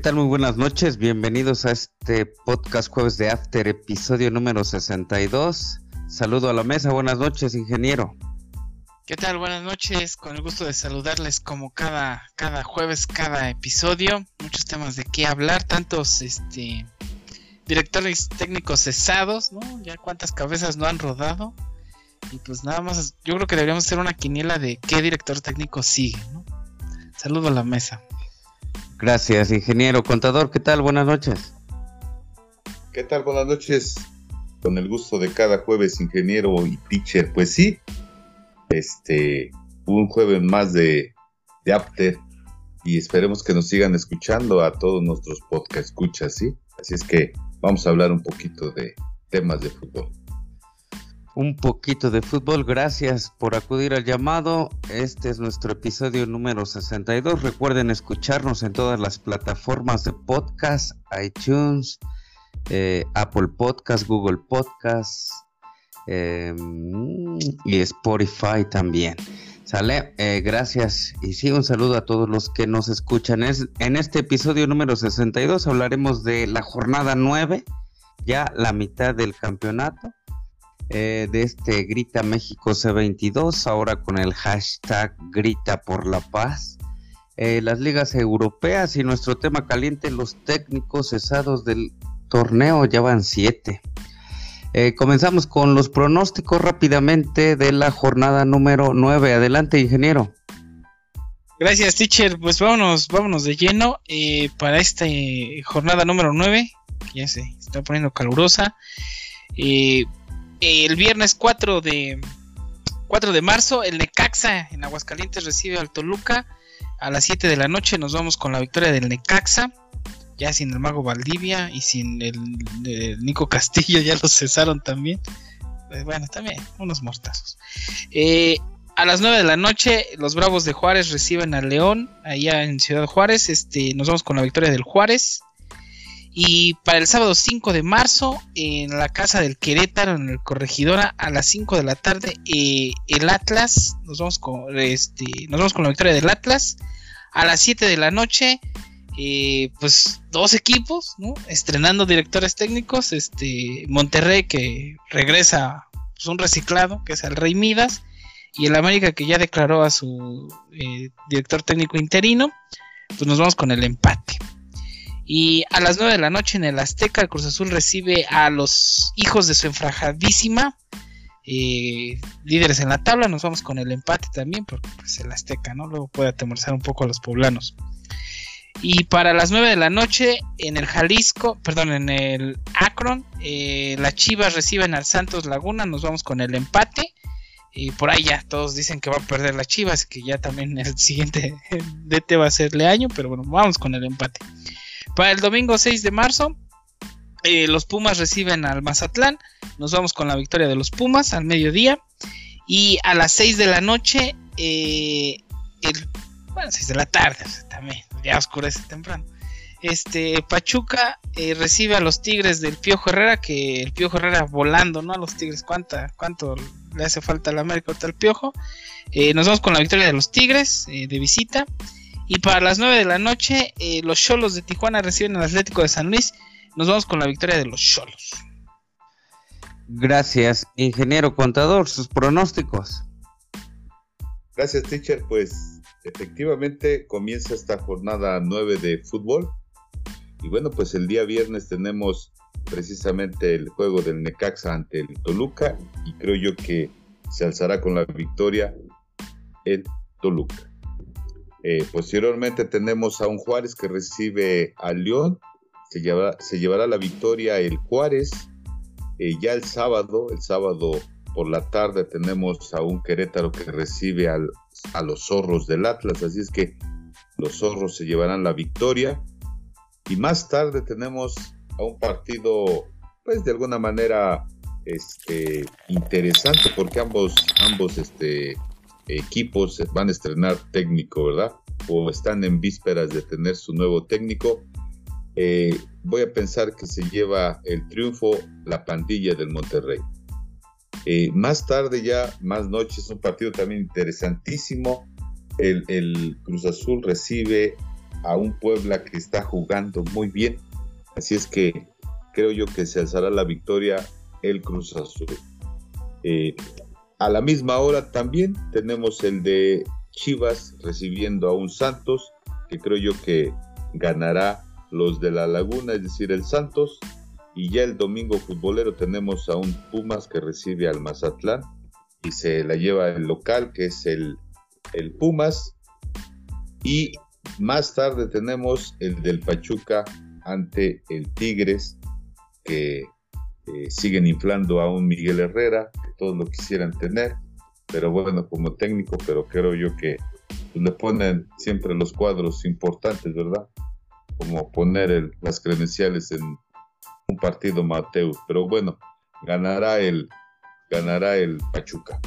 ¿Qué tal? Muy buenas noches. Bienvenidos a este podcast Jueves de After, episodio número 62. Saludo a la mesa. Buenas noches, ingeniero. ¿Qué tal? Buenas noches. Con el gusto de saludarles como cada, cada jueves, cada episodio. Muchos temas de qué hablar, tantos este directores técnicos cesados, ¿no? Ya cuántas cabezas no han rodado. Y pues nada más, yo creo que deberíamos hacer una quiniela de qué director técnico sigue, ¿no? Saludo a la mesa. Gracias, ingeniero. Contador, ¿qué tal? Buenas noches. ¿Qué tal? Buenas noches. Con el gusto de cada jueves, ingeniero y teacher. Pues sí, este, un jueves más de, de Apter y esperemos que nos sigan escuchando a todos nuestros podcast escuchas, ¿sí? Así es que vamos a hablar un poquito de temas de fútbol un poquito de fútbol. Gracias por acudir al llamado. Este es nuestro episodio número 62. Recuerden escucharnos en todas las plataformas de podcast, iTunes, eh, Apple Podcast, Google Podcast em, y Spotify también. Sale, eh, gracias y sí, un saludo a todos los que nos escuchan. Es, en este episodio número 62 hablaremos de la jornada 9, ya la mitad del campeonato eh, de este Grita México C22, ahora con el hashtag Grita por la Paz. Eh, las ligas europeas y nuestro tema caliente, los técnicos cesados del torneo, ya van siete. Eh, comenzamos con los pronósticos rápidamente de la jornada número 9. Adelante, ingeniero. Gracias, teacher. Pues vámonos, vámonos de lleno para esta jornada número 9, que ya se está poniendo calurosa el viernes 4 de 4 de marzo, el Necaxa en Aguascalientes recibe al Toluca. A las 7 de la noche nos vamos con la victoria del Necaxa. Ya sin el Mago Valdivia y sin el, Nico Castillo, ya lo cesaron también. Eh, bueno, también, unos mortazos. Eh, a las 9 de la noche, los Bravos de Juárez reciben al León, allá en Ciudad Juárez. Este, nos vamos con la victoria del Juárez. Y para el sábado 5 de marzo, en la casa del Querétaro, en el Corregidora, a las 5 de la tarde, eh, el Atlas, nos vamos, con, este, nos vamos con la victoria del Atlas. A las 7 de la noche, eh, pues dos equipos, ¿no? Estrenando directores técnicos, este, Monterrey que regresa pues, un reciclado, que es el Rey Midas, y el América que ya declaró a su eh, director técnico interino, pues nos vamos con el empate. Y a las 9 de la noche en el Azteca, el Cruz Azul recibe a los hijos de su enfrajadísima. Eh, líderes en la tabla, nos vamos con el empate también, porque pues el Azteca, ¿no? Luego puede atemorizar un poco a los poblanos. Y para las 9 de la noche en el Jalisco, perdón, en el Akron, eh, las Chivas reciben al Santos Laguna, nos vamos con el empate. Y por ahí ya todos dicen que va a perder las Chivas, que ya también el siguiente DT va a serle año, pero bueno, vamos con el empate. Para el domingo 6 de marzo, eh, los Pumas reciben al Mazatlán. Nos vamos con la victoria de los Pumas al mediodía. Y a las 6 de la noche, eh, el, bueno, 6 de la tarde, también, ya oscurece temprano. Este Pachuca eh, recibe a los Tigres del Piojo Herrera, que el Piojo Herrera volando, ¿no? A los Tigres, ¿cuánta, ¿cuánto le hace falta al América ahorita el Piojo? nos vamos con la victoria de los Tigres de visita. Y para las 9 de la noche, eh, los Cholos de Tijuana reciben al Atlético de San Luis. Nos vamos con la victoria de los Cholos. Gracias, ingeniero contador, sus pronósticos. Gracias, teacher. Pues efectivamente comienza esta jornada 9 de fútbol. Y bueno, pues el día viernes tenemos precisamente el juego del Necaxa ante el Toluca. Y creo yo que se alzará con la victoria el Toluca. Eh, posteriormente tenemos a un Juárez que recibe al León. Se, se llevará la victoria el Juárez. Eh, ya el sábado, el sábado por la tarde tenemos a un Querétaro que recibe a los zorros del Atlas. Así es que los zorros se llevarán la victoria. Y más tarde tenemos a un partido, pues de alguna manera este, interesante porque ambos, ambos este, equipos van a estrenar técnico, ¿verdad? O están en vísperas de tener su nuevo técnico. Eh, voy a pensar que se lleva el triunfo la pandilla del Monterrey. Eh, más tarde ya, más noches, un partido también interesantísimo. El, Cruz Azul recibe a un Puebla que está jugando muy bien. Así es que creo yo que se alzará la victoria el Cruz Azul. Eh, a la misma hora también tenemos el de Chivas recibiendo a un Santos, que creo yo que ganará los de la Laguna, es decir, el Santos. Y ya el domingo futbolero tenemos a un Pumas que recibe al Mazatlán y se la lleva el local, que es el, el Pumas. Y más tarde tenemos el del Pachuca ante el Tigres, que eh, siguen inflando a un Miguel Herrera, que todos lo quisieran tener, pero bueno, como técnico, pero creo yo que pues, le ponen siempre los cuadros importantes, ¿verdad? Como poner las credenciales en un partido Mateus, pero bueno, ganará el, ganará el Pachuca.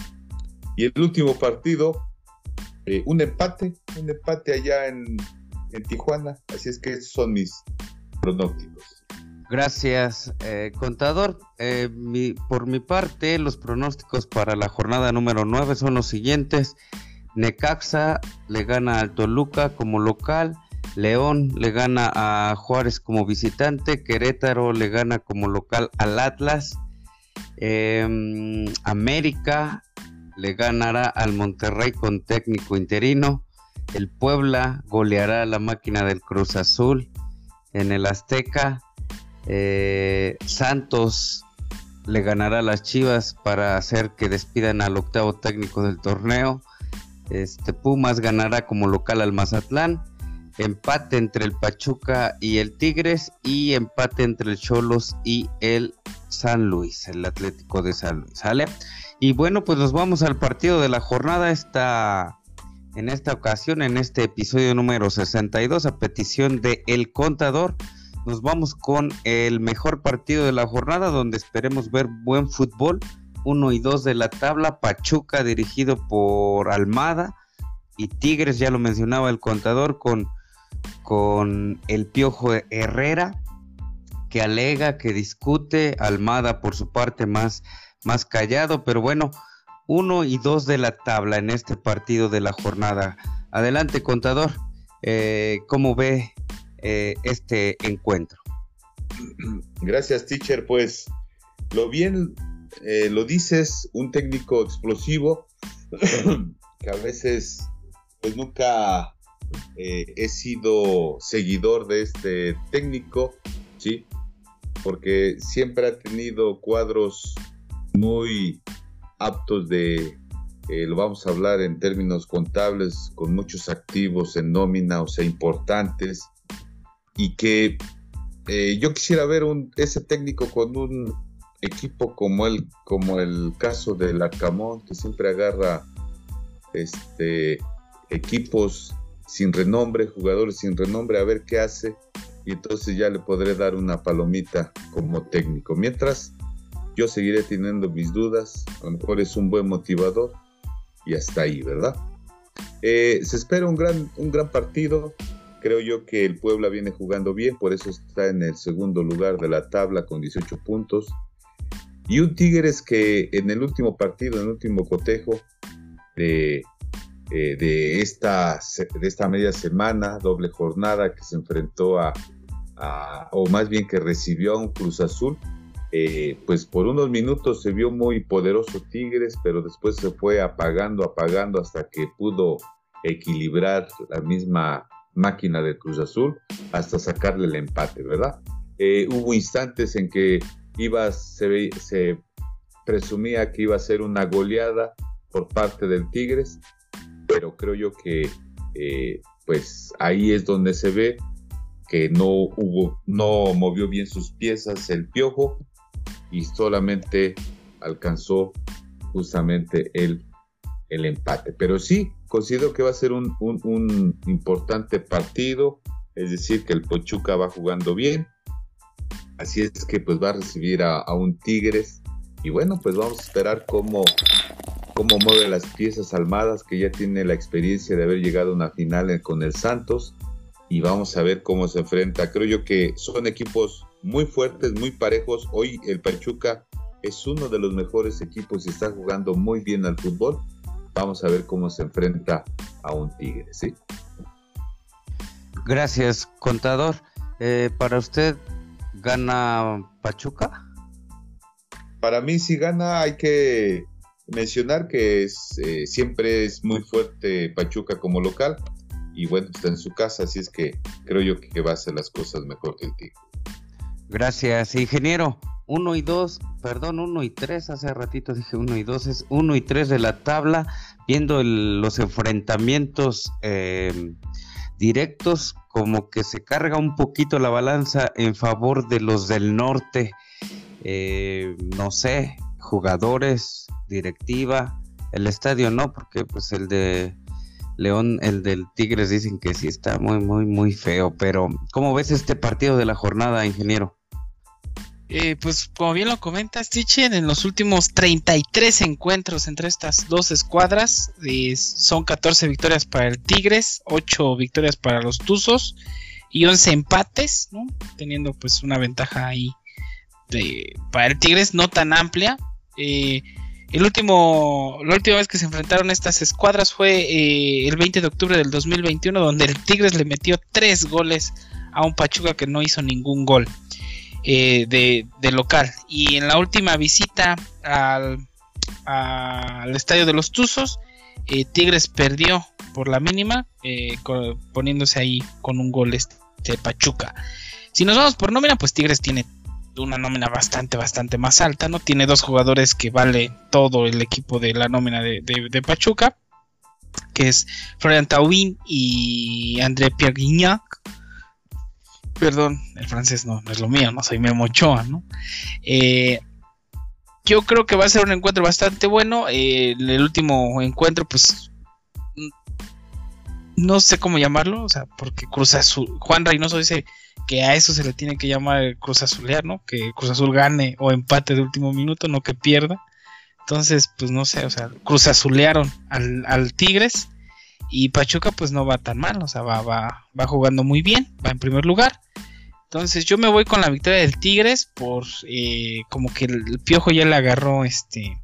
Y el último partido, eh, un empate, un empate allá en, en Tijuana, así es que esos son mis pronósticos. Gracias, eh, contador. Eh, por mi parte, los pronósticos para la jornada número 9 son los siguientes. Necaxa le gana al Toluca como local, León le gana a Juárez como visitante, Querétaro le gana como local al Atlas, em, América le ganará al Monterrey con técnico interino, el Puebla goleará a la máquina del Cruz Azul en el Azteca, eh, Santos le ganará a las Chivas para hacer que despidan al octavo técnico del torneo. Este Pumas ganará como local al Mazatlán. Empate entre el Pachuca y el Tigres y empate entre el Cholos y el San Luis, el Atlético de San Luis. ¿Sale? Y bueno, pues nos vamos al partido de la jornada. Esta, en esta ocasión, en este episodio número 62, a petición de El Contador nos vamos con el mejor partido de la jornada donde esperemos ver buen fútbol. 1 y 2 de la tabla, Pachuca dirigido por Almada y Tigres, ya lo mencionaba el contador, con, con el Piojo Herrera, que alega, que discute, Almada por su parte más, más callado, pero bueno, 1 y 2 de la tabla en este partido de la jornada. Adelante, contador, eh, ¿cómo ve eh, este encuentro. Gracias, teacher. Pues lo bien eh, lo dices, un técnico explosivo que a veces pues nunca eh, he sido seguidor de este técnico, ¿sí? Porque siempre ha tenido cuadros muy aptos de, lo vamos a hablar en términos contables, con muchos activos en nómina, o sea, importantes, y que eh, yo quisiera ver un, ese técnico con un equipo como el, como el caso del Arcamón, que siempre agarra este, equipos sin renombre, jugadores sin renombre, a ver qué hace, y entonces ya le podré dar una palomita como técnico. Mientras, yo seguiré teniendo mis dudas, a lo mejor es un buen motivador, y hasta ahí, ¿verdad? Eh, se espera un gran, un gran partido, Creo yo que el Puebla viene jugando bien, por eso está en el segundo lugar de la tabla con 18 puntos. Y un Tigres que en el último partido, en el último cotejo de, eh, de, esta, de esta media semana, doble jornada que se enfrentó a, o más bien que recibió a un Cruz Azul, eh, pues por unos minutos se vio muy poderoso Tigres, pero después se fue apagando, apagando hasta que pudo equilibrar la misma máquina de Cruz Azul hasta sacarle el empate, ¿verdad? Eh, hubo instantes en que iba, se, presumía que iba a ser una goleada por parte del Tigres, pero creo yo que eh, pues ahí es donde se ve que no hubo, no movió bien sus piezas el piojo y solamente alcanzó justamente el, el empate. Pero sí, considero que va a ser un, importante partido, es decir, que el Pochuca va jugando bien, así es que pues va a recibir a, un Tigres y bueno, pues vamos a esperar cómo, cómo mueve las piezas almadas, que ya tiene la experiencia de haber llegado a una final con el Santos y vamos a ver cómo se enfrenta. Creo yo que son equipos muy fuertes, muy parejos. Hoy el Pachuca es uno de los mejores equipos y está jugando muy bien al fútbol vamos a ver cómo se enfrenta a un Tigre, ¿sí? Gracias, contador. Eh, para usted, ¿gana Pachuca? Para mí, si gana, hay que mencionar que es, eh, siempre es muy fuerte Pachuca como local y bueno, está en su casa, así es que creo yo que va a hacer las cosas mejor que el Tigre. Gracias, ingeniero. Uno y dos, perdón, uno y tres, hace ratito dije uno y dos, es uno y tres de la tabla, viendo los enfrentamientos eh, directos, como que se carga un poquito la balanza en favor de los del norte. Eh, no sé, jugadores, directiva, el estadio no, porque pues el de León, el del Tigres dicen que sí está muy, muy, muy feo, pero ¿cómo ves este partido de la jornada, ingeniero? Eh, pues como bien lo comentas, Tichen, en los últimos 33 encuentros entre estas dos escuadras, eh, son 14 victorias para el Tigres, 8 victorias para los Tuzos y 11 empates, ¿no? teniendo pues una ventaja ahí de, para el Tigres no tan amplia. Eh, el último, la última vez que se enfrentaron estas escuadras fue el 20 de octubre del 2021, donde el Tigres le metió 3 goles a un Pachuca que no hizo ningún gol. Eh, de, local. Y en la última visita al, al estadio de los Tuzos, eh, Tigres perdió por la mínima, eh, poniéndose ahí con un gol este Pachuca. Si nos vamos por nómina, pues Tigres tiene una nómina bastante, bastante más alta, ¿no? Tiene dos jugadores que vale todo el equipo de la nómina de, de, Pachuca, que es Florian Taubin y André Pierre Guignac perdón, el francés no, es lo mío, no soy Memo Ochoa, ¿no? Eh, yo creo que va a ser un encuentro bastante bueno. Eh, el último encuentro, pues. No sé cómo llamarlo, o sea, porque Cruz Azul. Juan Reynoso dice que a eso se le tiene que llamar Cruz Azulear, ¿no? Que Cruz Azul gane o empate de último minuto, no que pierda. Entonces, pues no sé, o sea, Cruz Azulearon al, al Tigres. Y Pachuca pues no va tan mal, o sea, va, va, va jugando muy bien, va en primer lugar. Entonces yo me voy con la victoria del Tigres por eh, como que el, Piojo ya le agarró este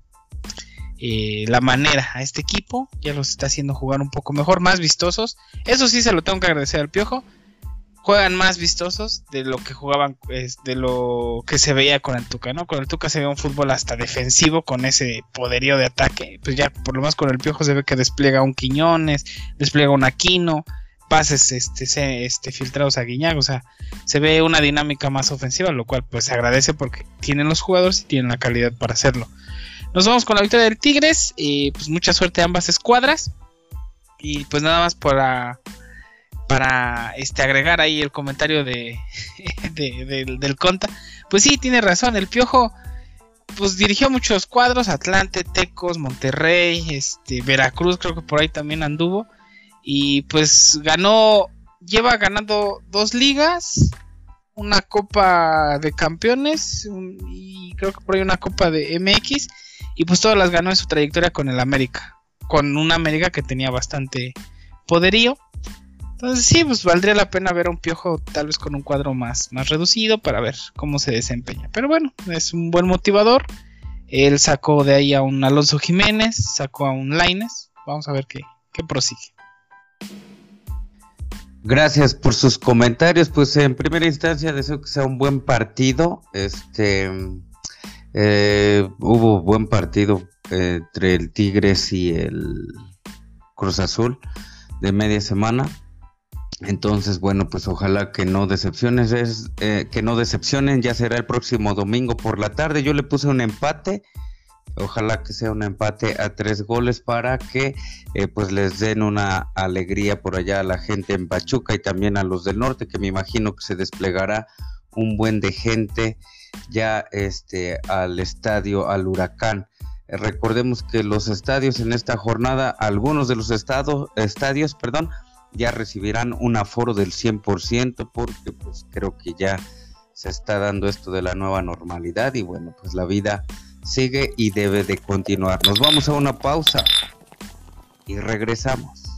eh, la manera a este equipo, ya los está haciendo jugar un poco mejor, más vistosos. Eso sí se lo tengo que agradecer al Piojo juegan más vistosos de lo que jugaban, de lo que se veía con el Tuca, ¿no? Con el Tuca se ve un fútbol hasta defensivo con ese poderío de ataque. Pues ya por lo más con el Piojo se ve que despliega un Quiñones, despliega un Aquino, pases este, este filtrados a Guiñac, o sea, se ve una dinámica más ofensiva, lo cual pues se agradece porque tienen los jugadores y tienen la calidad para hacerlo. Nos vamos con la victoria del Tigres y pues mucha suerte a ambas escuadras. Y pues nada más para para este, agregar ahí el comentario de, del Conta. Pues sí, tiene razón, el Piojo pues dirigió muchos cuadros, Atlante, Tecos, Monterrey, este, Veracruz, creo que por ahí también anduvo. Y pues ganó, lleva ganando dos ligas, una copa de campeones y creo que por ahí una copa de MX. Y pues todas las ganó en su trayectoria con el América. Con un América que tenía bastante poderío. Entonces sí, pues valdría la pena ver a un piojo tal vez con un cuadro más, más reducido para ver cómo se desempeña. Pero bueno, es un buen motivador. Él sacó de ahí a un Alonso Jiménez, sacó a un Laines. Vamos a ver qué, qué prosigue. Gracias por sus comentarios. Pues en primera instancia deseo que sea un buen partido. Este eh, hubo buen partido eh, entre el Tigres y el Cruz Azul de media semana. Entonces, bueno, pues ojalá que no decepciones, es, eh, que no decepcionen, ya será el próximo domingo por la tarde. Yo le puse un empate, ojalá que sea un empate a tres goles para que eh, pues les den una alegría por allá a la gente en Pachuca y también a los del norte, que me imagino que se desplegará un buen de gente ya este al estadio, al huracán. Recordemos que los estadios en esta jornada, algunos de los estados, estadios, perdón, ya recibirán un aforo del 100% porque pues creo que ya se está dando esto de la nueva normalidad y bueno, pues la vida sigue y debe de continuar. Nos vamos a una pausa y regresamos.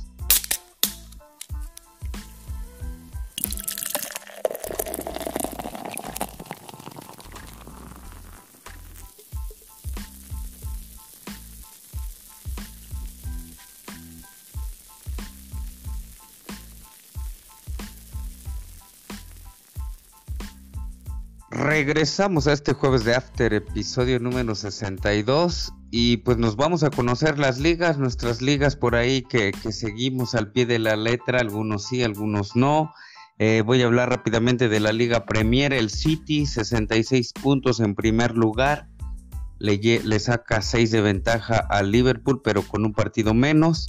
Regresamos a este jueves de After, episodio número 62. Y pues nos vamos a conocer las ligas, nuestras ligas por ahí que, seguimos al pie de la letra, algunos sí, algunos no. Eh, voy a hablar rápidamente de la Liga Premier, el City, 66 puntos en primer lugar, le, le saca 6 de ventaja al Liverpool, pero con un partido menos.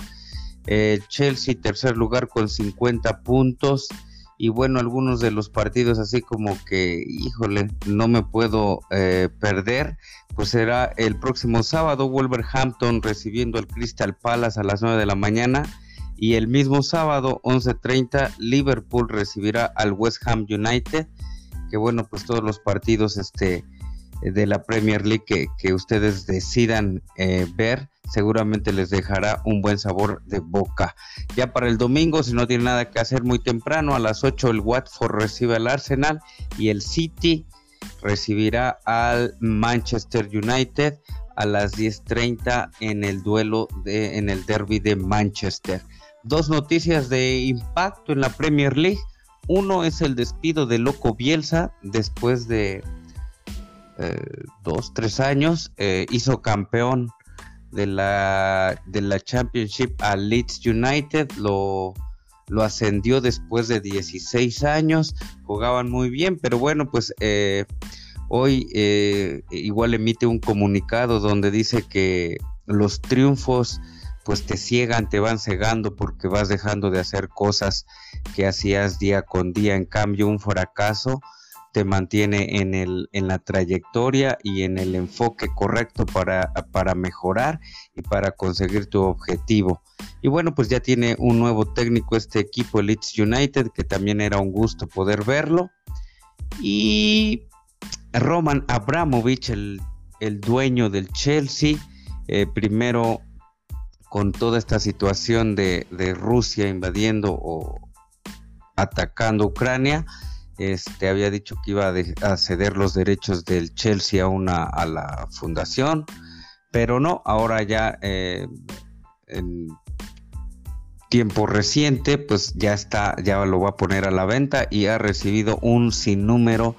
El Chelsea, tercer lugar con 50 puntos y bueno, algunos de los partidos así como que, híjole, no me puedo eh, perder, pues será el próximo sábado Wolverhampton recibiendo al Crystal Palace a las 9 de la mañana y el mismo sábado 11.30 Liverpool recibirá al West Ham United, que bueno, pues todos los partidos este, de la Premier League que, ustedes decidan eh, ver, seguramente les dejará un buen sabor de boca. Ya para el domingo, si no tiene nada que hacer muy temprano, a las 8 el Watford recibe al Arsenal y el City recibirá al Manchester United a las 10.30 en el duelo de, en el derby de Manchester. Dos noticias de impacto en la Premier League. Uno es el despido de Loco Bielsa después de eh, dos, tres años, eh, hizo campeón de la, de la Championship a Leeds United, lo, lo ascendió después de 16 años, jugaban muy bien, pero bueno, pues eh, hoy igual emite un comunicado donde dice que los triunfos pues te ciegan, te van cegando porque vas dejando de hacer cosas que hacías día con día, en cambio un fracaso te mantiene en, el, en la trayectoria y en el enfoque correcto para, para mejorar y para conseguir tu objetivo. Y bueno, pues ya tiene un nuevo técnico este equipo, el Leeds United, que también era un gusto poder verlo. Y Roman Abramovich, el, dueño del Chelsea, eh, primero con toda esta situación de, de Rusia invadiendo o atacando Ucrania, este había dicho que iba a, ceder los derechos del Chelsea a una a la fundación, pero no, ahora ya eh, en tiempo reciente, pues ya está, ya lo va a poner a la venta y ha recibido un sinnúmero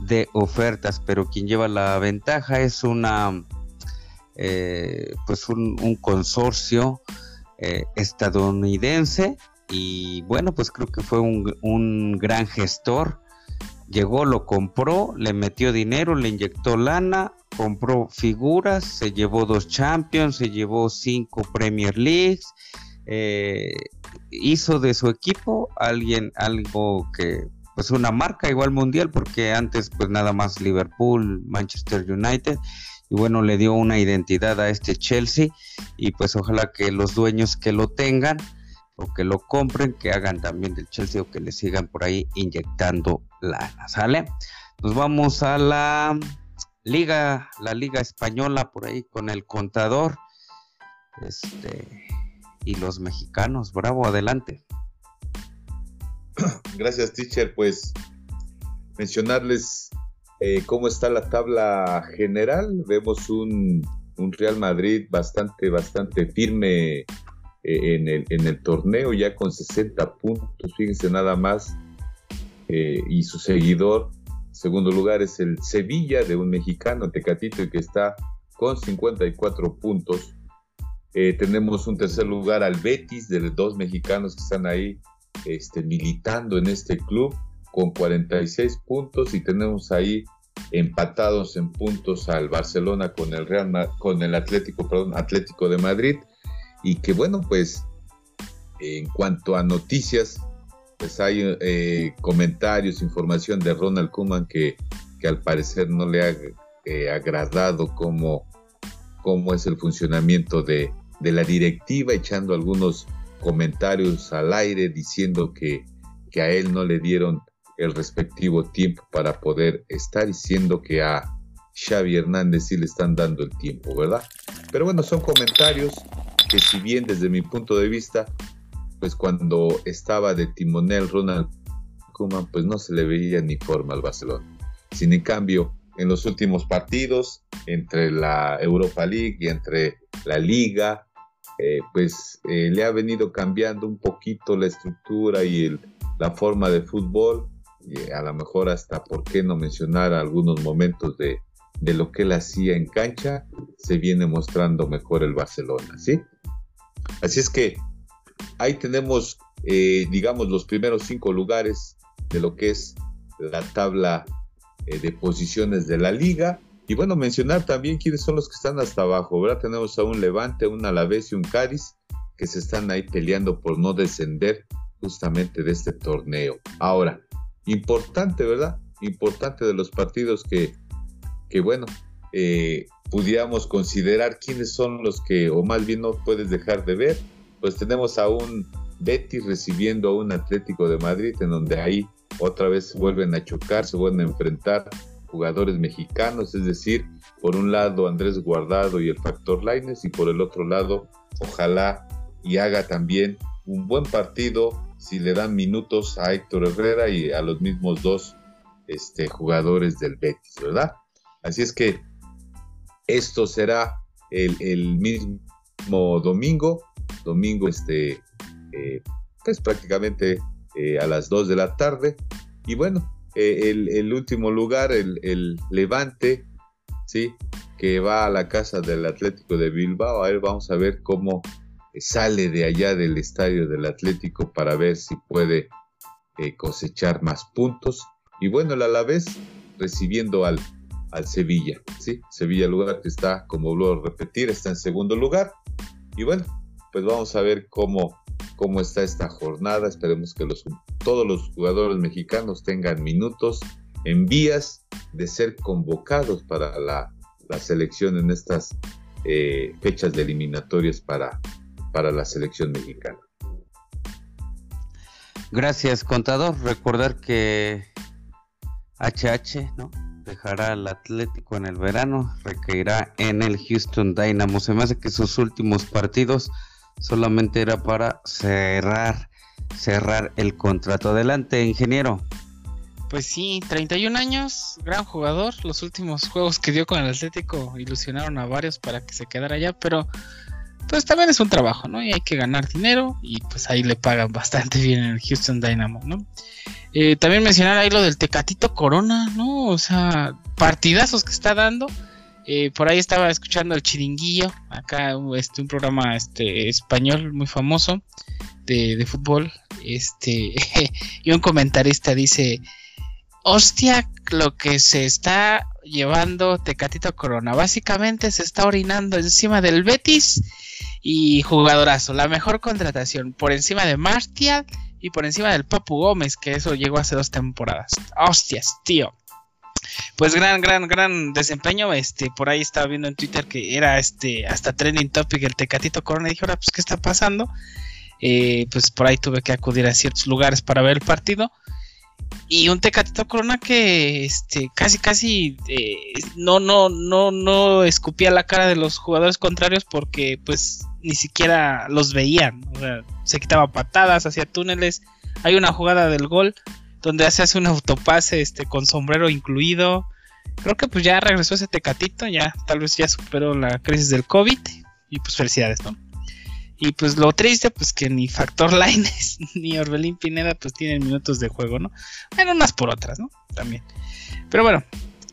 de ofertas, pero quien lleva la ventaja es una eh, pues un, consorcio eh, estadounidense y bueno, pues creo que fue un, gran gestor. Llegó, lo compró, le metió dinero, le inyectó lana, compró figuras, se llevó dos Champions, se llevó cinco Premier Leagues, eh, hizo de su equipo alguien, algo que, pues una marca igual mundial, porque antes pues nada más Liverpool, Manchester United, y bueno, le dio una identidad a este Chelsea, y pues ojalá que los dueños que lo tengan, o que lo compren, que hagan también del Chelsea o que le sigan por ahí inyectando ¿sale? Nos vamos a la liga, la liga española por ahí con el contador. Este y los mexicanos, bravo, adelante. Gracias, teacher. Pues mencionarles eh, cómo está la tabla general. Vemos un, un Real Madrid bastante, bastante firme eh, en, el, en el torneo ya con 60 puntos, fíjense nada más, eh, y su seguidor, segundo lugar es el Sevilla de un mexicano, Tecatito, que está con 54 puntos. Eh, tenemos un tercer lugar al Betis, de dos mexicanos que están ahí este, militando en este club, con 46 puntos, y tenemos ahí empatados en puntos al Barcelona con el Real con el Atlético, perdón, Atlético de Madrid. Y que bueno, pues en cuanto a noticias, pues hay eh, comentarios, información de Ronald Koeman que, que al parecer no le ha eh, agradado cómo, cómo es el funcionamiento de, de, la directiva, echando algunos comentarios al aire diciendo que, que a él no le dieron el respectivo tiempo para poder estar diciendo que a Xavi Hernández sí le están dando el tiempo, ¿verdad? Pero bueno, son comentarios que si bien desde mi punto de vista, pues cuando estaba de timonel Ronald Koeman, pues no se le veía ni forma al Barcelona. Sin en cambio, en los últimos partidos, entre la Europa League y entre la Liga, eh, pues eh, le ha venido cambiando un poquito la estructura y la forma de fútbol. a lo mejor hasta por qué no mencionar algunos momentos de, de lo que él hacía en cancha, se viene mostrando mejor el Barcelona, ¿sí? Así es que ahí tenemos, eh, digamos, los primeros cinco lugares de lo que es la tabla eh, de posiciones de la liga. Y bueno, mencionar también quiénes son los que están hasta abajo, ¿verdad? Tenemos a un Levante, un Alavés y un Cádiz que se están ahí peleando por no descender justamente de este torneo. Ahora, importante, ¿verdad? Importante de los partidos que, que bueno, eh, pudiéramos considerar quiénes son los que, o más bien no puedes dejar de ver. Pues tenemos a un Betis recibiendo a un Atlético de Madrid, en donde ahí otra vez vuelven a chocar, se vuelven a enfrentar jugadores mexicanos, es decir, por un lado Andrés Guardado y el Factor Laines, y por el otro lado, ojalá y haga también un buen partido si le dan minutos a Héctor Herrera y a los mismos dos este, jugadores del Betis, ¿verdad? Así es que esto será el, mismo domingo, domingo este, eh, pues prácticamente eh, a las 2 de la tarde. Y bueno, eh, el, último lugar, el, Levante, ¿sí? que va a la casa del Atlético de Bilbao. A ver, vamos a ver cómo sale de allá del estadio del Atlético para ver si puede cosechar más puntos. Y bueno, el Alavés recibiendo al al Sevilla, ¿sí? Sevilla, lugar que está, como vuelvo a repetir, está en segundo lugar. Y bueno, pues vamos a ver cómo, cómo está esta jornada. Esperemos que los, todos los jugadores mexicanos tengan minutos en vías de ser convocados para la, selección en estas eh, fechas de eliminatorias para, para la selección mexicana. Gracias, contador. Recordar que HH, ¿no? dejará al Atlético en el verano, recaerá en el Houston Dynamo. Se me hace que sus últimos partidos solamente era para cerrar, cerrar el contrato. Adelante, ingeniero. Pues sí, 31 años, gran jugador. Los últimos juegos que dio con el Atlético ilusionaron a varios para que se quedara allá, pero pues también es un trabajo, ¿no? Y hay que ganar dinero y pues ahí le pagan bastante bien en el Houston Dynamo, ¿no? Eh, también mencionar ahí lo del Tecatito Corona, ¿no? O sea, partidazos que está dando. Eh, por ahí estaba escuchando el Chiringuillo, acá este, un programa este, español muy famoso de, de fútbol. Este, y un comentarista dice: Hostia, lo que se está llevando Tecatito Corona. Básicamente se está orinando encima del Betis y jugadorazo. La mejor contratación por encima de Martial y por encima del Papu Gómez, que eso llegó hace dos temporadas. Hostias, tío. Pues gran, gran, gran desempeño. Este, por ahí estaba viendo en Twitter que era este hasta trending topic el Tecatito Corona. Y dije, pues, ¿qué está pasando? Eh, pues por ahí tuve que acudir a ciertos lugares para ver el partido y un Tecatito Corona que este casi casi eh, no no no no escupía la cara de los jugadores contrarios porque pues ni siquiera los veían o sea, se quitaba patadas hacía túneles hay una jugada del gol donde se hace un autopase este con sombrero incluido creo que pues ya regresó ese Tecatito ya tal vez ya superó la crisis del covid y pues felicidades no y pues lo triste, pues que ni Factor Lines ni Orbelín Pineda pues tienen minutos de juego, ¿no? Bueno, unas por otras, ¿no? También. Pero bueno,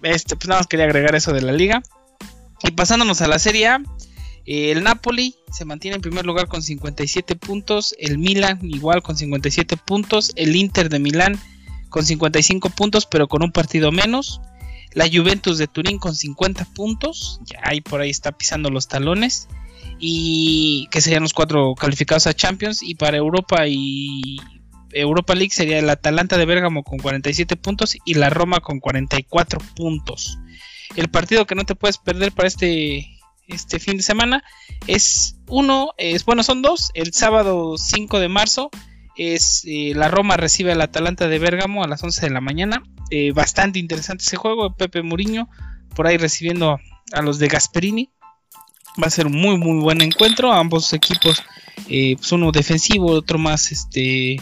este, pues nada más quería agregar eso de la liga. Y pasándonos a la Serie eh, el Napoli se mantiene en primer lugar con 57 puntos, el Milan igual con 57 puntos, el Inter de Milán con 55 puntos, pero con un partido menos. La Juventus de Turín con 50 puntos, ya ahí por ahí está pisando los talones y que serían los cuatro calificados a Champions y para Europa y Europa League sería el Atalanta de Bérgamo con 47 puntos y la Roma con 44 puntos. El partido que no te puedes perder para este este fin de semana es uno, es bueno, son dos, el sábado 5 de marzo es eh, la Roma recibe al Atalanta de Bérgamo a las 11 de la mañana. Eh, bastante interesante ese juego, Pepe Muriño por ahí recibiendo a los de Gasperini. Va a ser un muy muy buen encuentro. Ambos equipos, eh, pues uno defensivo, otro más este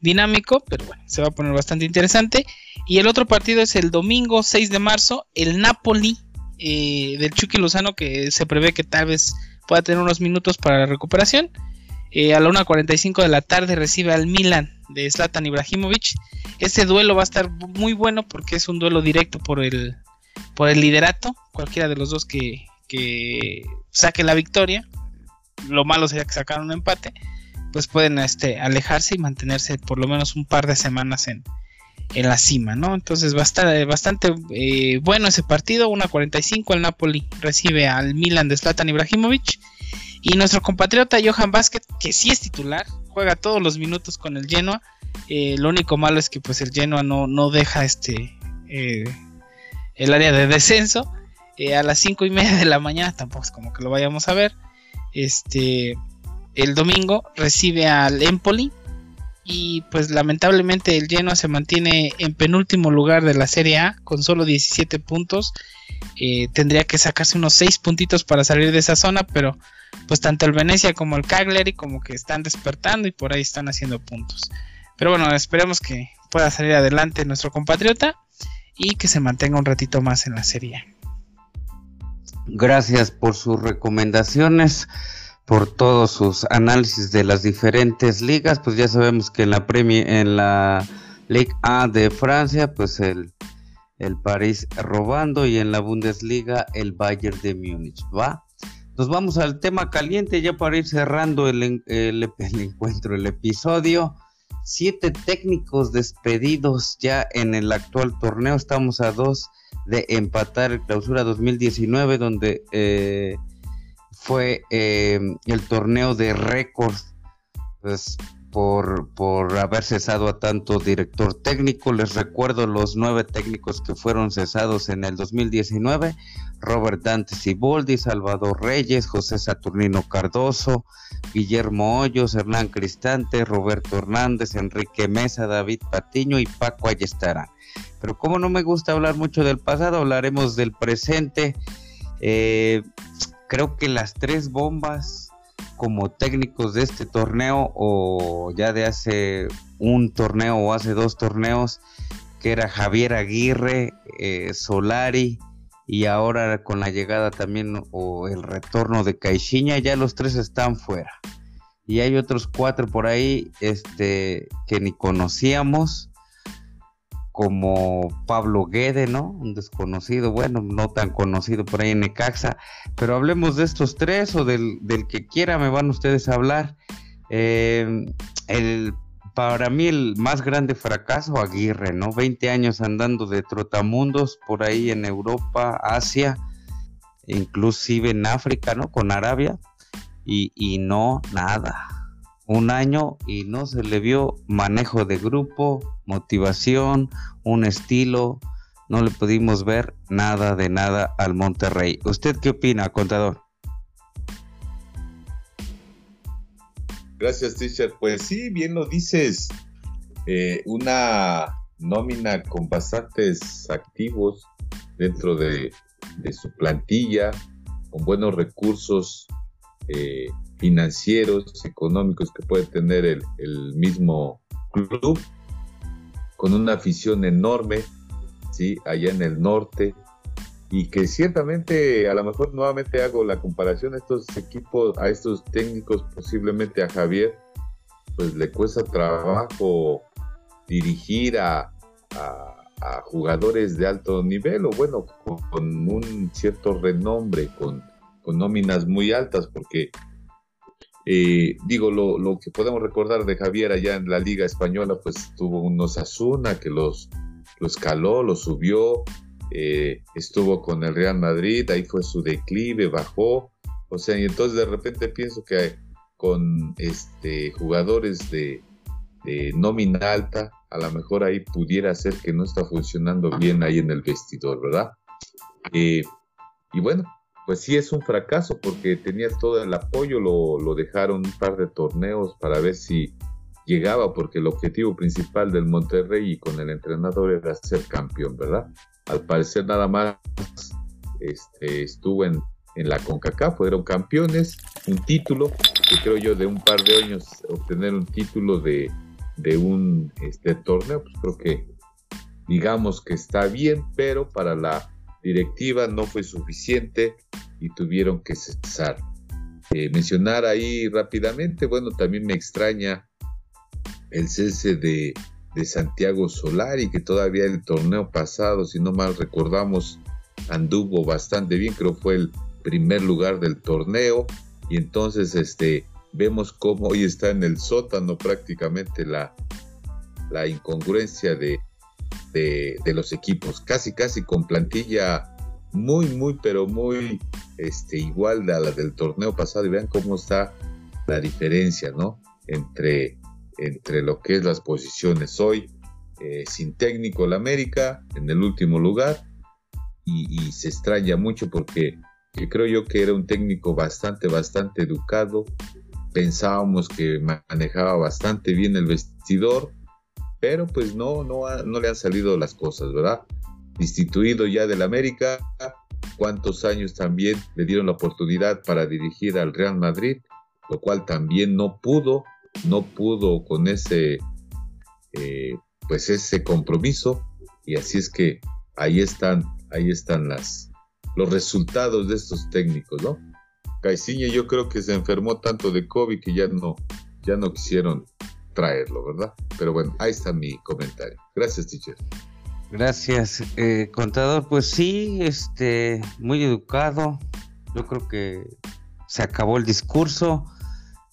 dinámico, pero bueno, se va a poner bastante interesante. Y el otro partido es el domingo 6 de marzo, el Napoli del Chucky Lozano, que se prevé que tal vez pueda tener unos minutos para la recuperación. Eh, a la 1.45 de la tarde recibe al Milan de Zlatan Ibrahimovic. Este duelo va a estar muy bueno porque es un duelo directo por el, por el liderato. Cualquiera de los dos que, que saque la victoria. Lo malo sería que sacaran un empate. Pues pueden este, alejarse y mantenerse por lo menos un par de semanas en, en la cima, ¿no? Entonces va a estar eh, bastante eh, bueno ese partido. 1.45 el Napoli recibe al Milan de Zlatan Ibrahimovic. Y nuestro compatriota Johan Vázquez, que sí es titular, juega todos los minutos con el Genoa. Eh, lo único malo es que pues el Genoa no, no deja este el área de descenso. a las 5 y media de la mañana, tampoco es como que lo vayamos a ver. Este el domingo recibe al Empoli y pues lamentablemente el Genoa se mantiene en penúltimo lugar de la Serie A con solo 17 puntos. Eh, tendría que sacarse unos 6 puntitos para salir de esa zona, pero pues tanto el Venecia como el Cagliari como que están despertando y por ahí están haciendo puntos. Pero bueno, esperemos que pueda salir adelante nuestro compatriota y que se mantenga un ratito más en la Serie A. Gracias por sus recomendaciones por todos sus análisis de las diferentes ligas, pues ya sabemos que en la Premier, en la Ligue A de Francia, pues el, el París robando y en la Bundesliga el Bayern de Múnich, ¿va? Nos vamos al tema caliente ya para ir cerrando el, el, encuentro, el episodio. Siete técnicos despedidos ya en el actual torneo. Estamos a dos de empatar el clausura 2019 donde eh, fue eh, el torneo de récords pues, por, por haber cesado a tanto director técnico. Les recuerdo los nueve técnicos que fueron cesados en el 2019. Robert Dante Ciboldi, Salvador Reyes, José Saturnino Cardoso, Guillermo Hoyos, Hernán Cristante, Roberto Hernández, Enrique Mesa, David Patiño y Paco Ayestarán. Pero como no me gusta hablar mucho del pasado, hablaremos del presente. Eh, creo que las tres bombas como técnicos de este torneo o ya de hace un torneo o hace dos torneos que era Javier Aguirre, eh, Solari y ahora con la llegada también o el retorno de Caixinha ya los tres están fuera. Y hay otros cuatro por ahí este que ni conocíamos como Pablo Guede, ¿no? Un desconocido, bueno, no tan conocido por ahí en Necaxa, pero hablemos de estos tres o del, que quiera, me van ustedes a hablar. Eh, el, para mí el más grande fracaso, Aguirre, ¿no? 20 años andando de trotamundos por ahí en Europa, Asia, inclusive en África, ¿no? Con Arabia, y, y no, nada un año y no se le vio manejo de grupo, motivación, un estilo, no le pudimos ver nada de nada al Monterrey. ¿Usted qué opina, contador? Gracias, teacher. Pues sí, bien lo dices. Eh, una nómina con bastantes activos dentro de, su plantilla, con buenos recursos eh, financieros, económicos que puede tener el, mismo club, con una afición enorme, ¿sí? allá en el norte, y que ciertamente, a lo mejor nuevamente hago la comparación a estos equipos, a estos técnicos, posiblemente a Javier, pues le cuesta trabajo dirigir a, jugadores de alto nivel o bueno, con, un cierto renombre, con, con nóminas muy altas, porque eh, digo, lo, que podemos recordar de Javier allá en la Liga Española, pues tuvo unos Asuna que los, los caló, los subió, eh, estuvo con el Real Madrid, ahí fue su declive, bajó, o sea, y entonces de repente pienso que con este jugadores de, nómina alta, a lo mejor ahí pudiera ser que no está funcionando bien ahí en el vestidor, ¿verdad? Eh, y bueno, pues sí es un fracaso porque tenía todo el apoyo, lo, dejaron un par de torneos para ver si llegaba, porque el objetivo principal del Monterrey y con el entrenador era ser campeón, ¿verdad? Al parecer nada más este, estuvo en, en la CONCACAF, fueron campeones, un título, que creo yo de un par de años obtener un título de, de un este, torneo, pues creo que digamos que está bien, pero para la directiva no fue suficiente y tuvieron que cesar. Eh, mencionar ahí rápidamente, bueno, también me extraña el cese de, de Santiago Solari, que todavía el torneo pasado, si no mal recordamos, anduvo bastante bien, creo fue el primer lugar del torneo, y entonces este, vemos cómo hoy está en el sótano prácticamente la, la incongruencia de, de, los equipos, casi casi con plantilla muy, muy, pero muy este, igual a la del torneo pasado. Y vean cómo está la diferencia, ¿no? Entre, entre lo que es las posiciones hoy, eh, sin técnico la América en el último lugar. Y, se extraña mucho porque creo yo que era un técnico bastante, bastante educado, pensábamos que manejaba bastante bien el vestidor, pero pues no, no, no le han salido las cosas, ¿verdad? Instituido ya del América, cuántos años también le dieron la oportunidad para dirigir al Real Madrid, lo cual también no pudo, no pudo con ese, eh, pues ese compromiso, y así es que ahí están, ahí están las, los resultados de estos técnicos, ¿no? Caiciña yo creo que se enfermó tanto de COVID que ya no, ya no quisieron traerlo, ¿verdad? Pero bueno, ahí está mi comentario. Gracias, teacher. Gracias, eh, contador. Pues sí, este, muy educado. Yo creo que se acabó el discurso.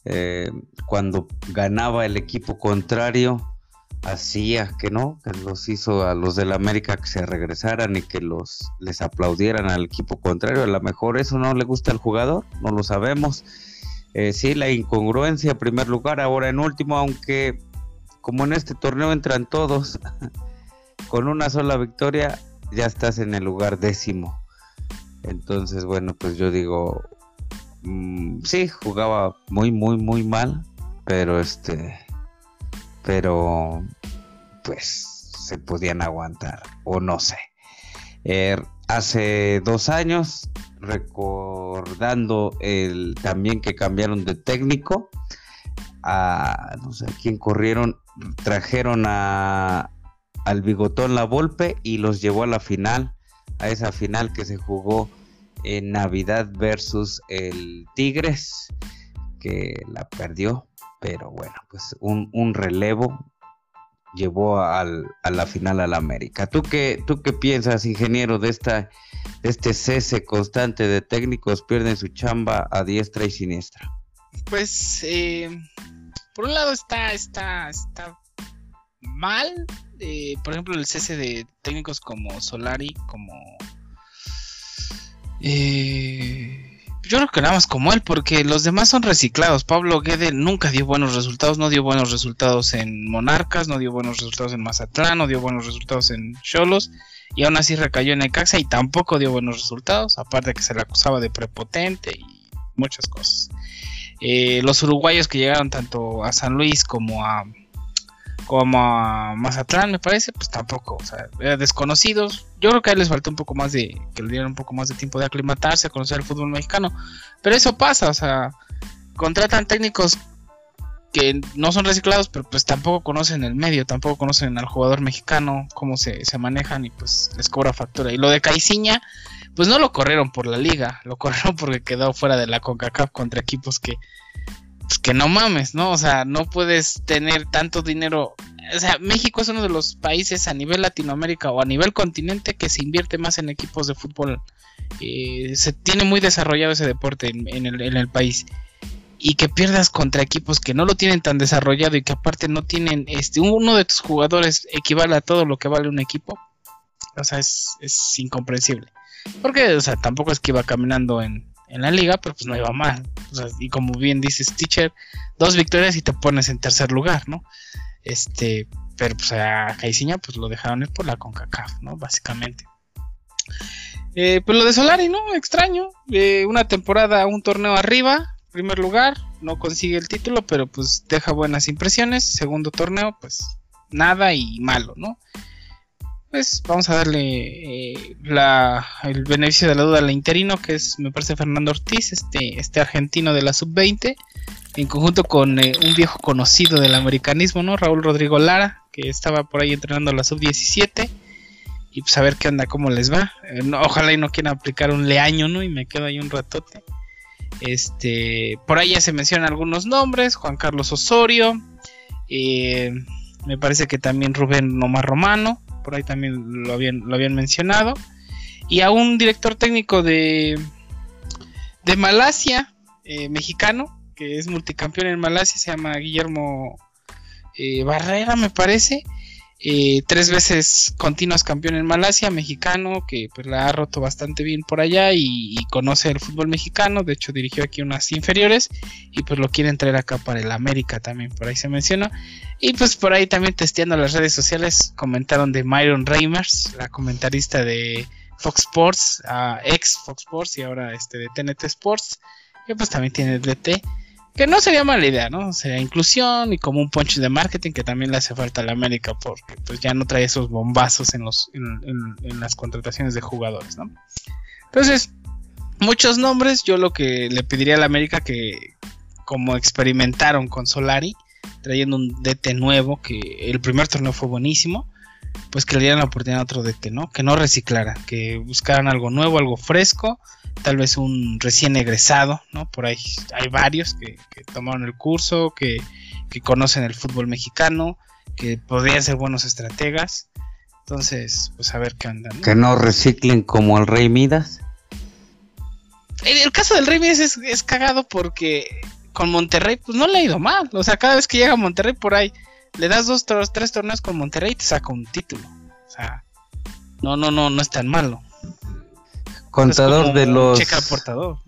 Eh, cuando ganaba el equipo contrario, hacía que no, que los hizo a los del América que se regresaran y que los les aplaudieran al equipo contrario. A lo mejor eso no le gusta al jugador, no lo sabemos eh, sí, la incongruencia en primer lugar, ahora en último, aunque como en este torneo entran todos, con una sola victoria ya estás en el lugar décimo. Entonces, bueno, pues yo digo, mm, sí, jugaba muy, muy, muy mal, pero este, pero pues se podían aguantar, o no sé. Er, hace dos años recordando el también que cambiaron de técnico a no sé quién corrieron trajeron a al bigotón la Volpe y los llevó a la final a esa final que se jugó en Navidad versus el Tigres que la perdió pero bueno pues un, un relevo llevó a la final al América. ¿Tú qué, ¿Tú qué piensas, ingeniero, de, esta, este cese constante de técnicos pierden su chamba a diestra y siniestra? Pues, eh, por un lado está, está, está mal, eh, por ejemplo, el cese de técnicos como Solari, como... Eh, yo creo que nada más como él, porque los demás son reciclados. Pablo Guede nunca dio buenos resultados, no dio buenos resultados en Monarcas, no dio buenos resultados en Mazatlán, no dio buenos resultados en Cholos, y aún así recayó en Ecaxa y tampoco dio buenos resultados, aparte que se le acusaba de prepotente y muchas cosas. Eh, los uruguayos que llegaron tanto a San Luis como a como a Mazatlán, me parece, pues tampoco, o sea, eran desconocidos. Yo creo que a él les faltó un poco más de, que le dieran un poco más de tiempo de aclimatarse, a conocer el fútbol mexicano. Pero eso pasa, o sea, contratan técnicos que no son reciclados, pero pues tampoco conocen el medio, tampoco conocen al jugador mexicano, cómo se, se manejan y pues les cobra factura. Y lo de Caiciña, pues no lo corrieron por la liga, lo corrieron porque quedó fuera de la CONCACAF contra equipos que pues que no mames, ¿no? O sea, no puedes tener tanto dinero. O sea, México es uno de los países a nivel Latinoamérica o a nivel continente que se invierte más en equipos de fútbol. Eh, se tiene muy desarrollado ese deporte en, el, país. Y que pierdas contra equipos que no lo tienen tan desarrollado y que aparte no tienen, este, uno de tus jugadores equivale a todo lo que vale un equipo. O sea, es, es incomprensible. Porque, o sea, tampoco es que iba caminando en, en la liga, pero pues no iba mal. y como bien dices, teacher, dos victorias y te pones en tercer lugar, ¿no? Este, pero pues a Caiciña pues lo dejaron ir por la CONCACAF, ¿no? Básicamente. Eh, pues lo de Solari, ¿no? Extraño. Eh, una temporada, un torneo arriba, primer lugar, no consigue el título, pero pues deja buenas impresiones. Segundo torneo, pues nada y malo, ¿no? Pues vamos a darle eh, el beneficio de la duda al interino, que es, me parece, Fernando Ortiz, este, este argentino de la sub-20, en conjunto con eh, un viejo conocido del americanismo, ¿no? Raúl Rodrigo Lara, que estaba por ahí entrenando la sub-17. Y pues a ver qué onda, cómo les va. Eh, ojalá y no quieran aplicar un leaño, ¿no? Y me quedo ahí un ratote. Este, por ahí ya se mencionan algunos nombres, Juan Carlos Osorio, me parece que también Rubén Omar Romano, por ahí también lo habían, lo habían mencionado. Y a un director técnico de, de Malasia, eh, mexicano, que es multicampeón en Malasia, se llama Guillermo eh, Barrera, me parece. Eh, tres veces continuos campeón en Malasia, mexicano, que pues la ha roto bastante bien por allá y, conoce el fútbol mexicano, de hecho dirigió aquí unas inferiores y pues lo quieren traer acá para el América también, por ahí se mencionó. Y pues por ahí también testeando las redes sociales comentaron de Myron Reimers, la comentarista de Fox Sports, ex Fox Sports y ahora este de TNT Sports, que pues también tiene DT. Que no sería mala idea, ¿no? Sea, inclusión y como un punch de marketing que también le hace falta a la América porque pues ya no trae esos bombazos en, los, en, las contrataciones de jugadores, ¿no? Entonces, muchos nombres, yo lo que le pediría a la América que como experimentaron con Solari, trayendo un DT nuevo, que el primer torneo fue buenísimo, pues que le dieran la oportunidad a otro DT, ¿no? Que no reciclara, que buscaran algo nuevo, algo fresco, tal vez un recién egresado, ¿no? Por ahí hay varios que, tomaron el curso, que, conocen el fútbol mexicano, que podrían ser buenos estrategas. Entonces, pues a ver qué andan. Que no reciclen como el Rey Midas. El, el caso del Rey Midas es, es, cagado porque con Monterrey, pues no le ha ido mal. O sea, cada vez que llega a Monterrey por ahí, le das dos, tres torneos con Monterrey y te saca un título. O sea, no, no, no, no es tan malo. Contador de los. Checa portador.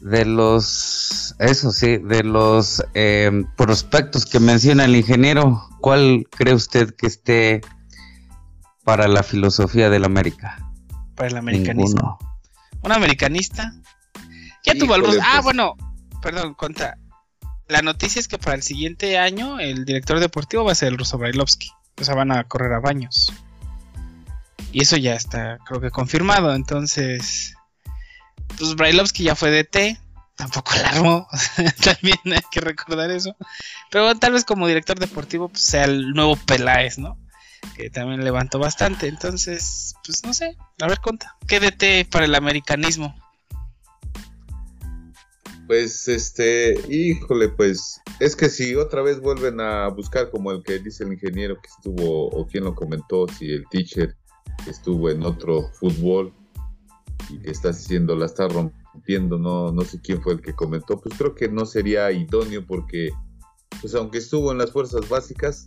De los. Eso sí, de los eh, prospectos que menciona el ingeniero, ¿cuál cree usted que esté para la filosofía del América? Para el americanismo. Un americanista. Ya tuvo algo. Ah, pues. bueno, perdón, contra. La noticia es que para el siguiente año el director deportivo va a ser el ruso Brailovsky. O sea, van a correr a baños. Y eso ya está, creo que confirmado. Entonces, pues Brailovsky ya fue DT, tampoco alarmó. También hay que recordar eso. Pero tal vez como director deportivo pues, sea el nuevo Peláez, ¿no? Que también levantó bastante. Entonces, pues no sé. A ver, cuenta. ¿Qué DT para el americanismo? Pues este, híjole, pues es que si otra vez vuelven a buscar como el que dice el ingeniero que estuvo o quien lo comentó, si el teacher estuvo en otro fútbol y que está haciendo, la está rompiendo, no, no sé quién fue el que comentó, pues creo que no sería idóneo porque, pues aunque estuvo en las fuerzas básicas,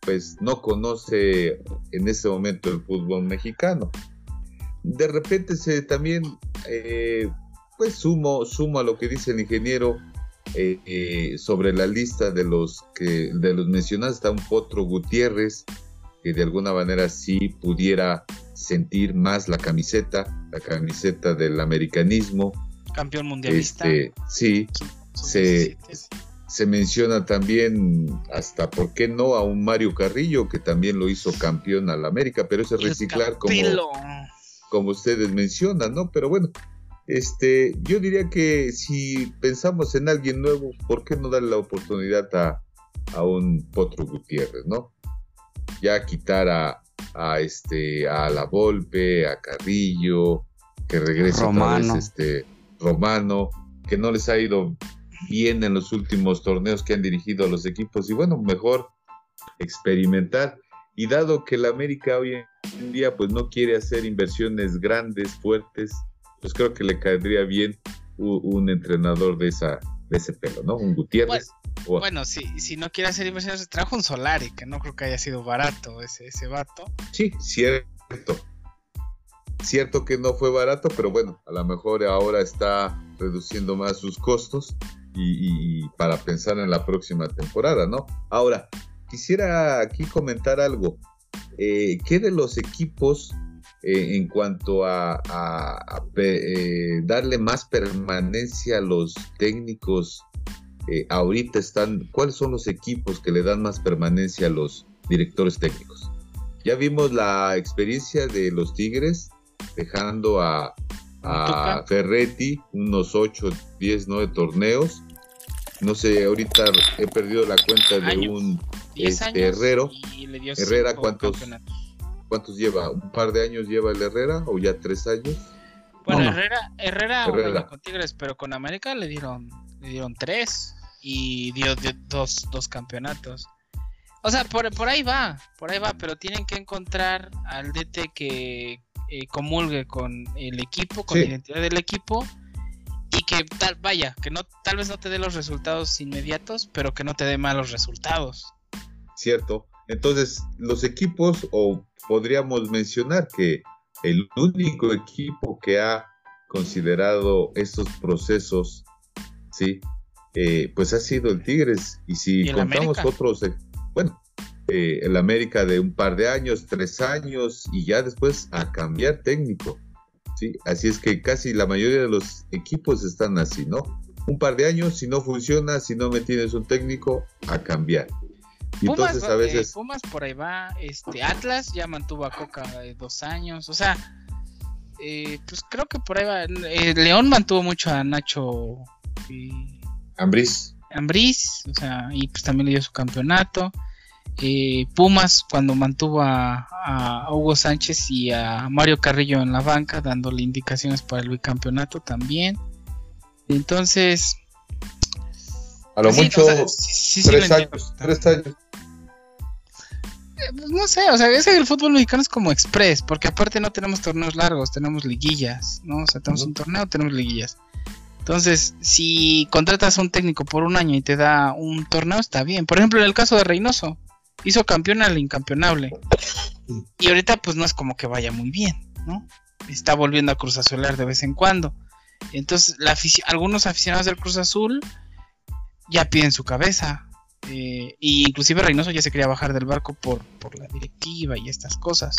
pues no conoce en ese momento el fútbol mexicano. De repente se también, eh, pues sumo, sumo a lo que dice el ingeniero eh, eh, sobre la lista de los que de los mencionados está un Potro Gutiérrez, que de alguna manera sí pudiera sentir más la camiseta, la camiseta del americanismo. Campeón mundialista. Este, sí, se, se, menciona también hasta, ¿por qué no?, a un Mario Carrillo, que también lo hizo campeón al América, pero eso es reciclar como, como ustedes mencionan, ¿no? Pero bueno, este, yo diría que si pensamos en alguien nuevo, ¿por qué no darle la oportunidad a, a un Potro Gutiérrez, ¿no? ya quitar a, a este a la Volpe, a Carrillo, que regrese Romano. este Romano, que no les ha ido bien en los últimos torneos que han dirigido a los equipos y bueno, mejor experimentar y dado que la América hoy en día pues no quiere hacer inversiones grandes, fuertes, pues creo que le caería bien un, entrenador de esa de ese pelo, ¿no? Un Gutiérrez. Bueno, si, si no quiere hacer inversiones, trajo un Solari, que no creo que haya sido barato ese, ese vato. Sí, cierto. Cierto que no fue barato, pero bueno, a lo mejor ahora está reduciendo más sus costos y, para pensar en la próxima temporada, ¿no? Ahora, quisiera aquí comentar algo. Eh, ¿Qué de los equipos eh, en cuanto a, eh, darle más permanencia a los técnicos eh, ahorita están, cuáles son los equipos que le dan más permanencia a los directores técnicos. Ya vimos la experiencia de los Tigres dejando a, Ferretti unos 8, 10, 9 torneos. No sé, ahorita he perdido la cuenta de un este, Herrero. Herrera, ¿cuántos, ¿cuántos lleva? ¿Un par de años lleva el Herrera o ya tres años? Bueno, Herrera, Herrera, con Tigres, pero con América le dieron, le dieron tres y dio, dos, dos campeonatos. O sea, por, por ahí va, por ahí va, pero tienen que encontrar al DT que eh, comulgue con el equipo, con la identidad del equipo y que tal, vaya, que no, tal vez no te dé los resultados inmediatos, pero que no te dé malos resultados. Cierto. Entonces, los equipos, o podríamos mencionar que el único equipo que ha considerado estos procesos, sí, eh, pues ha sido el Tigres. Y si contamos otros, eh, bueno, eh, el América de un par de años, tres años, y ya después a cambiar técnico. ¿sí? Así es que casi la mayoría de los equipos están así, ¿no? Un par de años, si no funciona, si no me tienes un técnico, a cambiar. Y entonces a veces... Pumas por ahí va, este, Atlas ya mantuvo a Coca dos años, o sea, eh, pues creo que por ahí va. Eh, León mantuvo mucho a Nacho y... Ambriz. Ambriz, o sea, y pues también le dio su campeonato. Eh, Pumas cuando mantuvo a, Hugo Sánchez y a Mario Carrillo en la banca dándole indicaciones para el bicampeonato también. Entonces... A lo mucho tres, años, tres años. Pues no sé, o sea, es que el fútbol mexicano es como express, porque aparte no tenemos torneos largos, tenemos liguillas, ¿no? O sea, tenemos un torneo, tenemos liguillas. Entonces, si contratas a un técnico por un año y te da un torneo, está bien. Por ejemplo, en el caso de Reynoso, hizo campeón al incampeonable. Y ahorita pues no es como que vaya muy bien, ¿no? Está volviendo a Cruz Azular de vez en cuando. Entonces, la algunos aficionados del Cruz Azul ya piden su cabeza. Eh, y inclusive Reynoso ya se quería bajar del barco por, por la directiva y estas cosas.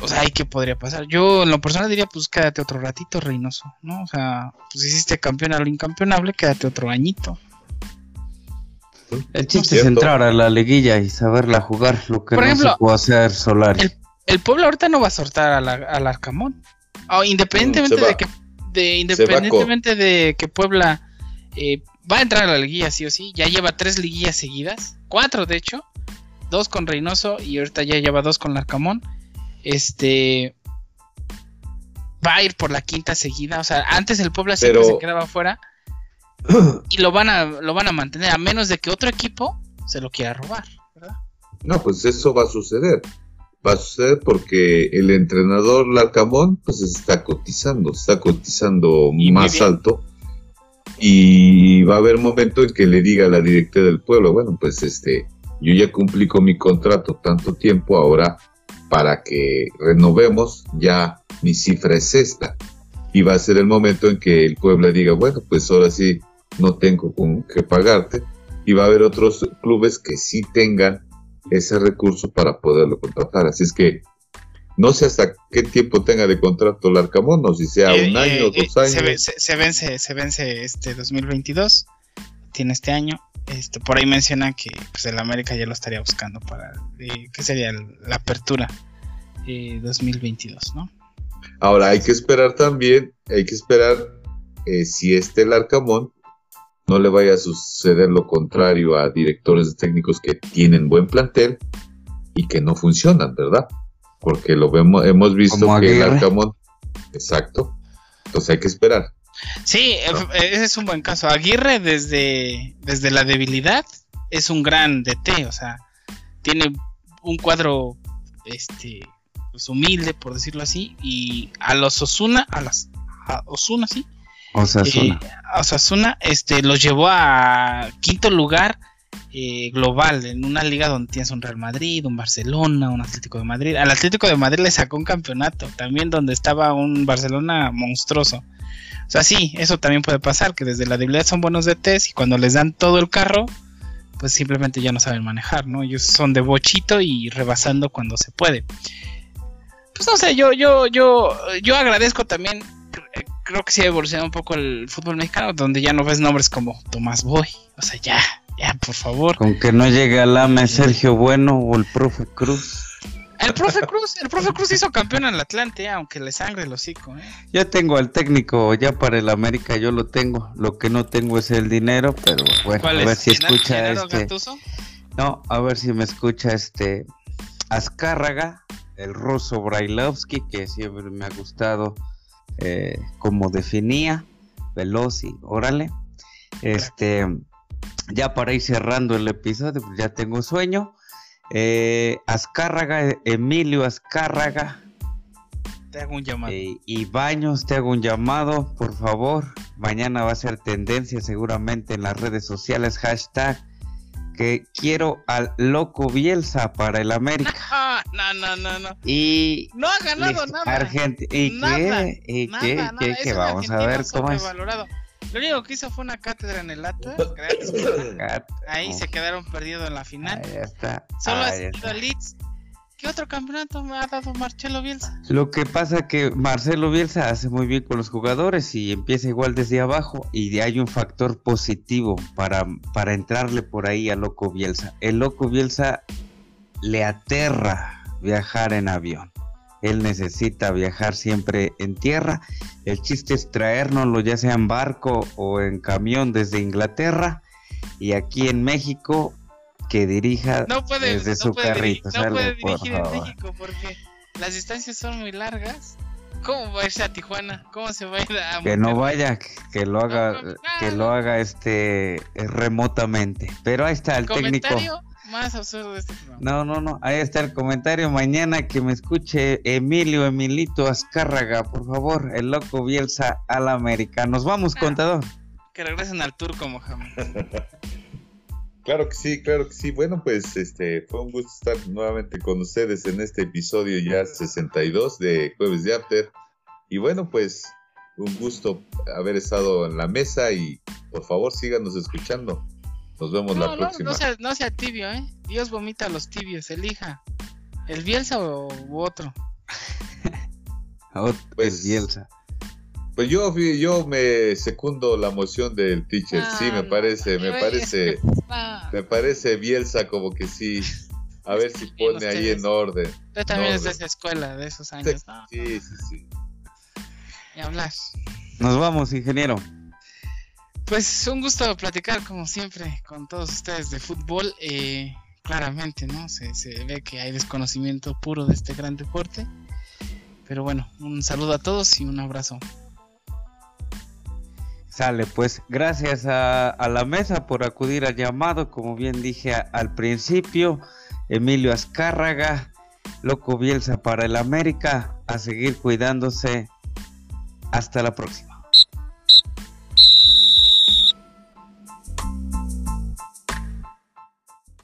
O sea, ¿y qué podría pasar? Yo en lo personal diría, pues quédate otro ratito, Reynoso, ¿no? O sea, pues hiciste campeón al incampeonable, quédate otro añito. El chiste es entrar a la liguilla y saberla jugar, lo que no se puede hacer Solari. El, pueblo ahorita no va a soltar al Arcamón. Oh, independientemente de que de, independientemente de que Puebla eh, va a entrar a la liguilla sí o sí, ya lleva tres liguillas seguidas, cuatro de hecho, dos con Reynoso y ahorita ya lleva dos con Arcamón. Este va a ir por la quinta seguida, o sea, antes el Puebla siempre se quedaba fuera. Y lo van a lo van a mantener a menos de que otro equipo se lo quiera robar, ¿verdad? No, pues eso va a suceder. Va a suceder porque el entrenador Larcamón pues está cotizando, está cotizando más alto y va a haber momento en que le diga a la directora del pueblo, bueno, pues este, yo ya cumplí con mi contrato tanto tiempo, ahora para que renovemos ya mi cifra es esta. Y va a ser el momento en que el pueblo diga, bueno, pues ahora sí no tengo con qué pagarte. Y va a haber otros clubes que sí tengan ese recurso para poderlo contratar. Así es que no sé hasta qué tiempo tenga de contrato el Arcamón, o si sea un eh, año, eh, dos años. Se, vence, se vence este 2022, tiene este año. Este, por ahí menciona que pues, el América ya lo estaría buscando para, eh, ¿qué sería? La apertura 2022, ¿no? Ahora hay que esperar también, hay que esperar si este el Arcamón no le vaya a suceder lo contrario a directores técnicos que tienen buen plantel y que no funcionan, ¿verdad? Porque lo vemos, hemos visto que el Arcamón, exacto, entonces hay que esperar. Sí, ese es un buen caso. Aguirre desde, desde la debilidad es un gran DT, o sea, tiene un cuadro este pues humilde, por decirlo así, y a los Osuna, a las a Osuna, sí, Osasuna. Eh, Osasuna este, los llevó a quinto lugar eh, global en una liga donde tienes un Real Madrid, un Barcelona, un Atlético de Madrid. Al Atlético de Madrid le sacó un campeonato, también donde estaba un Barcelona monstruoso. O sea, sí, eso también puede pasar, que desde la debilidad son buenos de test y cuando les dan todo el carro, pues simplemente ya no saben manejar, ¿no? Ellos son de bochito y rebasando cuando se puede. Pues no sé, yo, yo, yo, yo agradezco también creo que sí ha evolucionado un poco el fútbol mexicano, donde ya no ves nombres como Tomás Boy. O sea, ya, ya, por favor. Con que no llegue al AME Sergio Bueno o el profe Cruz. El profe Cruz, el profe Cruz hizo campeón en el Atlante, aunque le sangre el hocico. ¿eh? Ya tengo al técnico, ya para el América yo lo tengo. Lo que no tengo es el dinero, pero bueno, a ver si escucha este. No, a ver si me escucha este Azcárraga, el ruso Brailovsky, que siempre me ha gustado eh, como definía, veloz y órale. Este, ya para ir cerrando el episodio, pues ya tengo sueño. Eh, Azcárraga, Emilio Azcárraga. Te hago un llamado. Eh, y Baños, te hago un llamado, por favor. Mañana va a ser tendencia seguramente en las redes sociales. Hashtag que quiero al loco Bielsa para el América. No, no, no, no. Y no ha ganado nada. ¿Y qué? ¿Y qué? ¿Qué? Vamos a ver cómo es. Lo único que hizo fue una cátedra en el Atlas. Ahí se quedaron perdidos en la final. Ahí está. Solo ha sido Leeds. ¿Qué otro campeonato me ha dado Marcelo Bielsa? Lo que pasa que Marcelo Bielsa hace muy bien con los jugadores y empieza igual desde abajo y hay un factor positivo para, para entrarle por ahí a Loco Bielsa. El Loco Bielsa le aterra viajar en avión. Él necesita viajar siempre en tierra. El chiste es traérnoslo ya sea en barco o en camión desde Inglaterra y aquí en México que dirija desde su carrito. no puede dirigir en México porque las distancias son muy largas. ¿Cómo va a irse a Tijuana? ¿Cómo se va a ir a Que no vaya, que lo haga, que lo haga este remotamente. Pero ahí está el técnico más absurdo de este programa. No, no, no. Ahí está el comentario. Mañana que me escuche Emilio Emilito Azcárraga, por favor. El loco Bielsa al América. Nos vamos, ah, contador. Que regresen al turco, Mohamed. claro que sí, claro que sí. Bueno, pues este fue un gusto estar nuevamente con ustedes en este episodio ya 62 de Jueves de After. Y bueno, pues un gusto haber estado en la mesa y por favor síganos escuchando. Nos vemos la próxima. No, sea, tibio, ¿eh? Dios vomita a los tibios, elija. ¿El Bielsa o otro? pues Bielsa. Pues yo, yo me secundo la moción del teacher, sí, me parece, me parece, me parece Bielsa como que sí, a ver si pone ahí en orden. Tú también es de esa escuela, de esos años. Sí, sí, sí. Y hablas. Nos vamos, ingeniero. Pues un gusto platicar como siempre con todos ustedes de fútbol. Eh, claramente, ¿no? Se, se, ve que hay desconocimiento puro de este gran deporte. Pero bueno, un saludo a todos y un abrazo. Sale, pues gracias a, la mesa por acudir al llamado, como bien dije al principio, Emilio Azcárraga, Loco Bielsa para el América, a seguir cuidándose. Hasta la próxima.